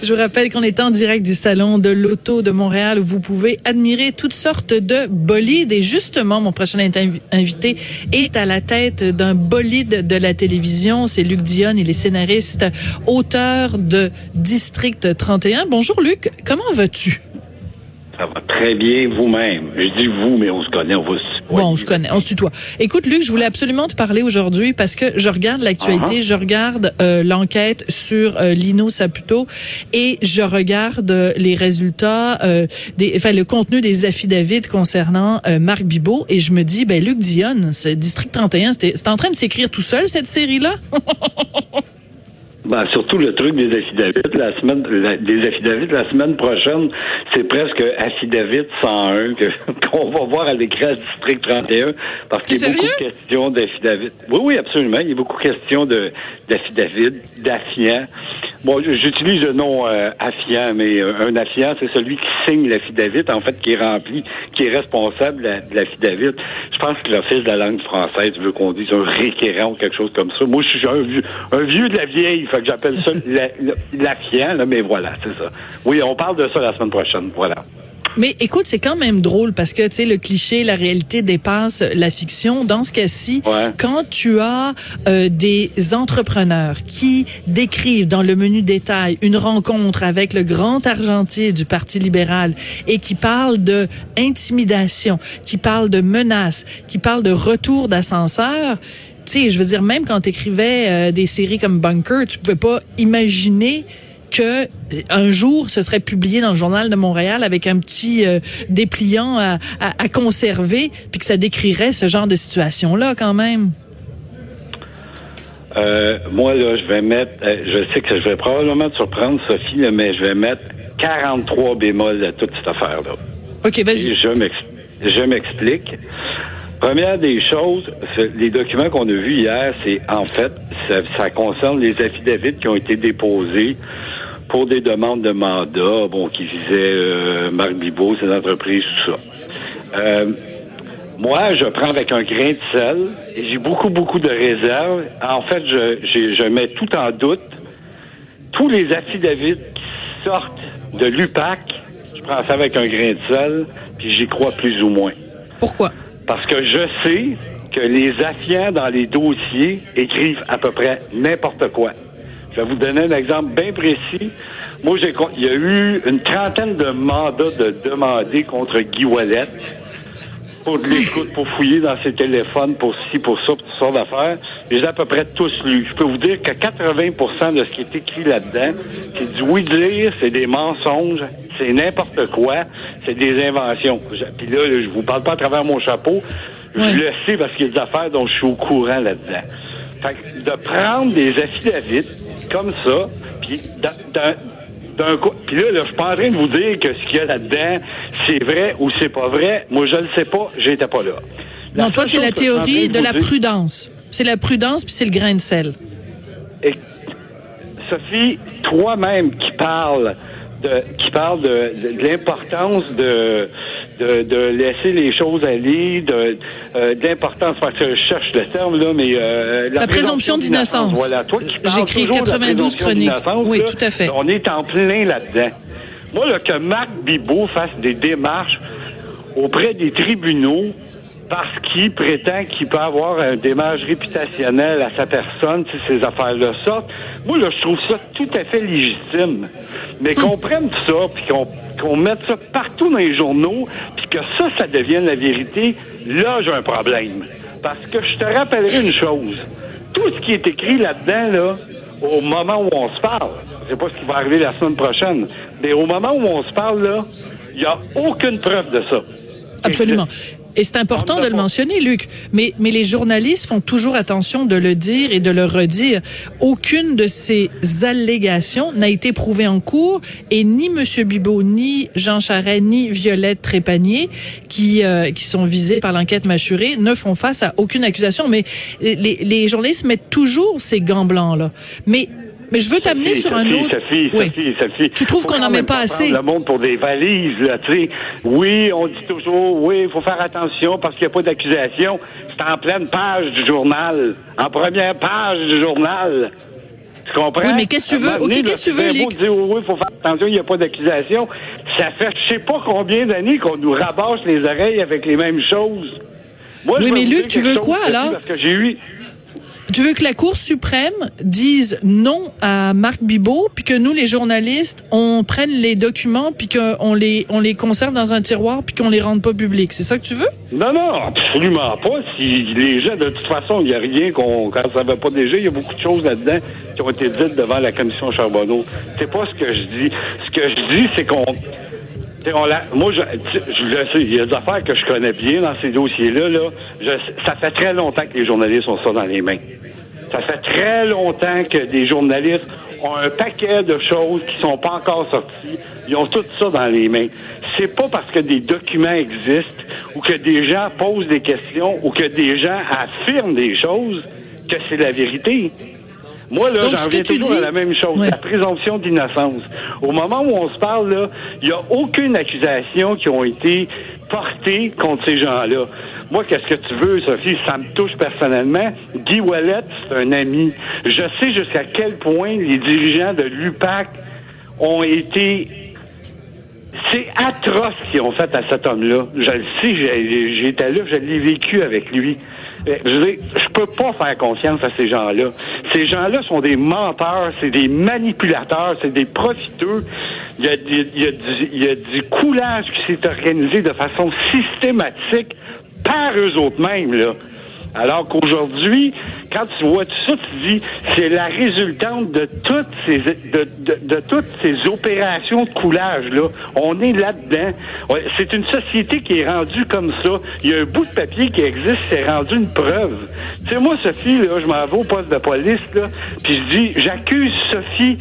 Je vous rappelle qu'on est en direct du salon de l'auto de Montréal où vous pouvez admirer toutes sortes de bolides. Et justement, mon prochain invité est à la tête d'un bolide de la télévision. C'est Luc Dion. Il est scénariste, auteur de District 31. Bonjour Luc, comment vas-tu? Ça va très bien vous-même. Je dis vous, mais on se connaît, on va se Bon, on se connaît, on se tutoie. Écoute, Luc, je voulais absolument te parler aujourd'hui parce que je regarde l'actualité, uh-huh. je regarde euh, l'enquête sur euh, Lino Saputo et je regarde euh, les résultats, euh, des, enfin le contenu des affidavits concernant Marc Bibot et je me dis, ben Luc Dionne, District 31, c'est en train de s'écrire tout seul cette série-là? Ben, surtout le truc des affidavits la semaine des affidavits la semaine prochaine, c'est presque affidavit 101 qu'on va voir à l'écran district 31 parce qu'il y a beaucoup de questions d'affidavit. Oui oui, absolument, il y a beaucoup de questions de d'affidavit, d'affiant. Bon, j'utilise le nom euh, mais euh, un affiant, c'est celui qui signe l'affidavit, en fait, qui est rempli, qui est responsable de l'affidavit. Je pense que l'Office de la langue française veut qu'on dise un réquérant ou quelque chose comme ça. Moi, je suis un vieux, un vieux de la vieille, fait que j'appelle ça l'affiant, là, mais voilà, c'est ça. Oui, on parle de ça la semaine prochaine, voilà. Mais écoute, c'est quand même drôle parce que tu sais le cliché, la réalité dépasse la fiction. Dans ce cas-ci, quand tu as euh, des entrepreneurs qui décrivent dans le menu détail une rencontre avec le grand argentier du Parti libéral et qui parlent de intimidation, qui parlent de menaces, qui parlent de retour d'ascenseur, tu sais, je veux dire même quand tu écrivais euh, des séries comme Bunker, tu pouvais pas imaginer que un jour ce serait publié dans le journal de Montréal avec un petit euh, dépliant à, à, conserver, puis que ça décrirait ce genre de situation là quand même. Euh, moi là, je vais mettre, euh, je sais que je vais probablement te surprendre Sophie, mais je vais mettre 43 bémols à toute cette affaire là. Ok, vas-y. Je m'explique. Première des choses, les documents qu'on a vus hier, c'est en fait, ça, ça concerne les affidavits qui ont été déposés pour des demandes de mandat, bon, qui visaient euh, Marc Bibot, ses entreprises, tout ça. Euh, moi, je prends avec un grain de sel et j'ai beaucoup, beaucoup de réserves. En fait, je, je mets tout en doute. Tous les affidavits qui sortent de l'UPAC, je prends ça avec un grain de sel, puis j'y crois plus ou moins. Pourquoi? Parce que je sais que les affiants dans les dossiers écrivent à peu près n'importe quoi. Je vais vous donner un exemple bien précis. Moi, j'ai, il y a eu une trentaine de mandats de demander contre Guy Wallet pour de l'écoute, pour fouiller dans ses téléphones, pour ci, pour ça, pour toutes sortes d'affaires. J'ai à peu près tous lu. Je peux vous dire que 80% de ce qui est écrit là-dedans, c'est du oui dire, c'est des mensonges, c'est n'importe quoi, c'est des inventions. Puis là, je vous parle pas à travers mon chapeau. Je le sais parce qu'il y a des affaires dont je suis au courant là-dedans. Fait que de prendre des affidavits comme ça, puis d'un coup, puis là, là, je suis pas en train de vous dire que ce qu'il y a là-dedans, c'est vrai ou c'est pas vrai. Moi, je le sais pas, j'étais pas là. non, toi, c'est la théorie de, la prudence. C'est la prudence, puis c'est le grain de sel. Et, Sophie, toi-même qui parles de, qui parle de, l'importance de, de, laisser les choses aller, de, euh, d'importance, parce que je cherche le terme là, mais euh, la, présomption, d'innocence. Voilà, toi qui parles J'écris 92 chroniques. Oui, tout à fait. On est en plein là-dedans. Moi, là, que Marc Bibot fasse des démarches auprès des tribunaux parce qu'il prétend qu'il peut avoir un démarche réputationnel à sa personne si ces affaires-là sortent. Moi, là, je trouve ça tout à fait légitime. Mais qu'on prenne ça, puis qu'on mette ça partout dans les journaux, puis que ça, ça devienne la vérité, là, j'ai un problème. Parce que je te rappellerai une chose. Tout ce qui est écrit là-dedans, là, au moment où on se parle, je sais pas ce qui va arriver la semaine prochaine, mais au moment où on se parle, là, il n'y a aucune preuve de ça. Absolument. Et c'est important de le mentionner, Luc. Mais, mais les journalistes font toujours attention de le dire et de le redire. Aucune de ces allégations n'a été prouvée en cours et ni M. Bibot, ni Jean Charest, ni Violette Trépanier, qui, euh, qui sont visés par l'enquête mâchurée, ne font face à aucune accusation. Mais les, les journalistes mettent toujours ces gants blancs-là. Mais mais je veux t'amener sur un autre. Sophie, oui. Sophie, Sophie. Tu trouves qu'on n'en met pas assez? Le monde pour des valises, là, tu sais. Oui, on dit toujours, oui, il faut faire attention parce qu'il n'y a pas d'accusation. C'est en pleine page du journal. En première page du journal. Tu comprends? Oui, mais qu'est-ce que tu veux? OK, qu'est-ce que tu veux, Luc? Dire, oui, il faut faire attention, il n'y a pas d'accusation. Ça fait je sais pas combien d'années qu'on nous rabâche les oreilles avec les mêmes choses. Moi, oui, mais Luc, tu veux quoi, alors? Parce que j'ai eu, tu veux que la Cour suprême dise non à Marc Bibot, puis que nous, les journalistes, on prenne les documents, puis qu'on les, on les conserve dans un tiroir, puis qu'on les rende pas publics? C'est ça que tu veux? Non, non, absolument pas. Si les gens, de toute façon, il n'y a rien qu'on, ça va pas déjà, il y a beaucoup de choses là-dedans qui ont été dites devant la commission Charbonneau. C'est pas ce que je dis. Ce que je dis, c'est qu'on moi, je, je, sais, il y a des affaires que je connais bien dans ces dossiers-là. Là. ça fait très longtemps que les journalistes ont ça dans les mains. Ça fait très longtemps que des journalistes ont un paquet de choses qui sont pas encore sorties. Ils ont tout ça dans les mains. C'est pas parce que des documents existent ou que des gens posent des questions ou que des gens affirment des choses que c'est la vérité. Moi, là, j'en reviens toujours à la même chose, la présomption d'innocence. Au moment où on se parle, là, il n'y a aucune accusation qui ont été portées contre ces gens-là. Moi, qu'est-ce que tu veux, Sophie? Ça me touche personnellement. Guy Wallet, c'est un ami. Je sais jusqu'à quel point les dirigeants de l'UPAC ont été c'est atroce ce qu'ils ont fait à cet homme-là. Je le sais, j'étais là, je l'ai vécu avec lui. Euh, je peux pas faire confiance à ces gens-là. Ces gens-là sont des menteurs, c'est des manipulateurs, c'est des profiteurs. Il y, a, il, y a du, il y a du coulage qui s'est organisé de façon systématique par eux autres mêmes, là. Alors qu'aujourd'hui, quand tu vois tout ça, tu dis c'est la résultante de toutes ces de, toutes ces opérations de coulage là. On est là-dedans. C'est une société qui est rendue comme ça. Il y a un bout de papier qui existe, c'est rendu une preuve. Tu sais moi Sophie là, je m'en vais au poste de police là, puis je dis j'accuse Sophie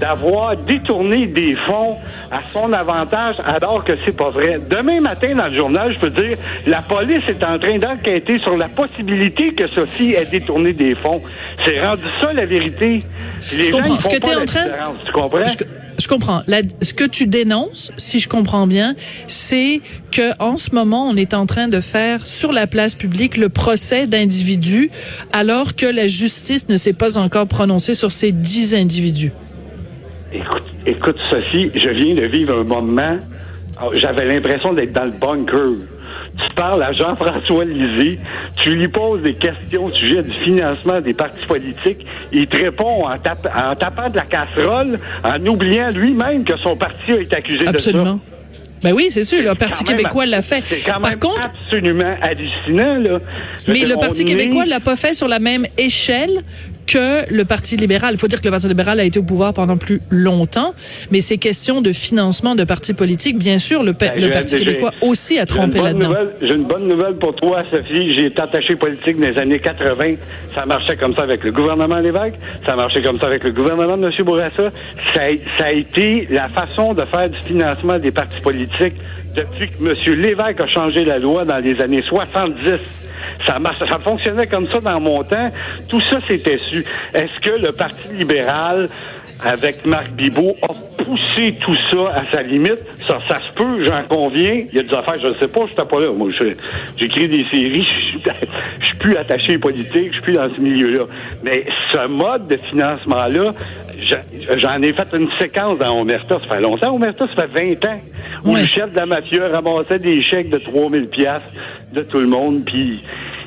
d'avoir détourné des fonds à son avantage alors que c'est pas vrai. Demain matin, dans le journal, je peux dire, la police est en train d'enquêter sur la possibilité que Sophie ait détourné des fonds. C'est rendu ça la vérité. Les je comprends. ce que tu es en train... Tu comprends? Je, comprends. ce que tu dénonces, si je comprends bien, c'est que en ce moment, on est en train de faire sur la place publique le procès d'individus alors que la justice ne s'est pas encore prononcée sur ces dix individus. Écoute, Sophie, je viens de vivre un moment. J'avais l'impression d'être dans le bunker. Tu parles à Jean-François Lisée, tu lui poses des questions au sujet du financement des partis politiques, il te répond en, tapant de la casserole, en oubliant lui-même que son parti a été accusé Absolument. de ça. Ben oui, c'est sûr, le Parti québécois l'a fait. C'est quand même absolument hallucinant, là. mais le Parti québécois l'a pas fait sur la même échelle que le Parti libéral. Il faut dire que le Parti libéral a été au pouvoir pendant plus longtemps, mais ces questions de financement de partis politiques, bien sûr, le, ben, Parti québécois aussi a trompé là-dedans. J'ai une bonne nouvelle pour toi, Sophie. J'ai été attaché politique dans les années 80. Ça marchait comme ça avec le gouvernement Lévesque. Ça marchait comme ça avec le gouvernement de M. Bourassa. Ça, ça a été la façon de faire du financement des partis politiques depuis que M. Lévesque a changé la loi dans les années 70. Ça, ça fonctionnait comme ça dans mon temps. Tout ça, c'était su. Est-ce que le Parti libéral, avec Marc Bibot, a poussé tout ça à sa limite? Ça, ça se peut, j'en conviens. Il y a des affaires, je ne sais pas, je pas là. Moi, j'écris des séries, je suis plus attaché politique, je suis plus dans ce milieu-là. Mais ce mode de financement-là, j'en ai fait une séquence dans Omerta. Ça fait longtemps. Omerta, ça fait 20 ans. Où le chef de la mafia ramassait des chèques de 3000 pièces de tout le monde, puis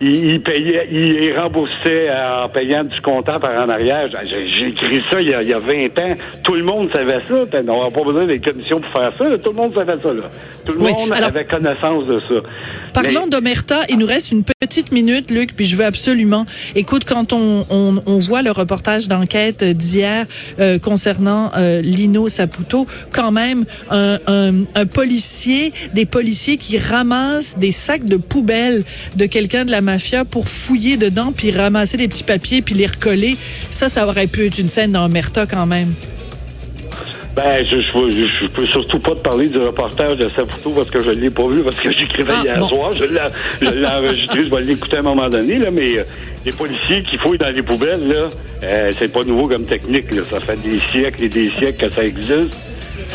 il, payait, il remboursait en payant du comptant par en arrière. J'ai écrit ça il y, a, il y, a, 20 ans. Tout le monde savait ça. On n'a pas besoin des commissions pour faire ça. Tout le monde savait ça. Là. Tout le monde avait connaissance de ça. Parlons d'Omerta. Il nous reste une petite minute, Luc, puis je veux absolument. Écoute, quand on, on, on voit le reportage d'enquête d'hier euh, concernant euh, Lino Saputo, quand même un, un, un, policier, des policiers qui ramassent des sacs de poubelle de quelqu'un de la mafia pour fouiller dedans, puis ramasser des petits papiers, puis les recoller. Ça, ça aurait pu être une scène d'Omerta quand même. Ben, je, je, je, peux surtout pas te parler du reportage de Saputo parce que je l'ai pas vu, parce que j'écrivais ah, hier soir. Je l'ai enregistré, je vais l'écouter à un moment donné, là, mais euh, les policiers qui fouillent dans les poubelles, là, euh, c'est pas nouveau comme technique. Là. Ça fait des siècles et des siècles que ça existe.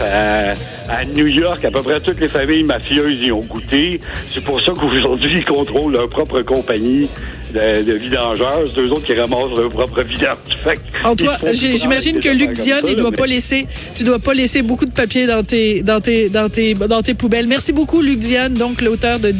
À New York, à peu près toutes les familles mafieuses y ont goûté. C'est pour ça qu'aujourd'hui, ils contrôlent leur propre compagnie de, de vidangeurs, c'est eux autres qui ramassent leur propre vidange. toi, j'imagine que Luc Dion, il doit pas laisser, tu dois pas laisser beaucoup de papier dans tes, dans tes, dans tes, dans tes poubelles. Merci beaucoup, Luc Dion, donc l'auteur de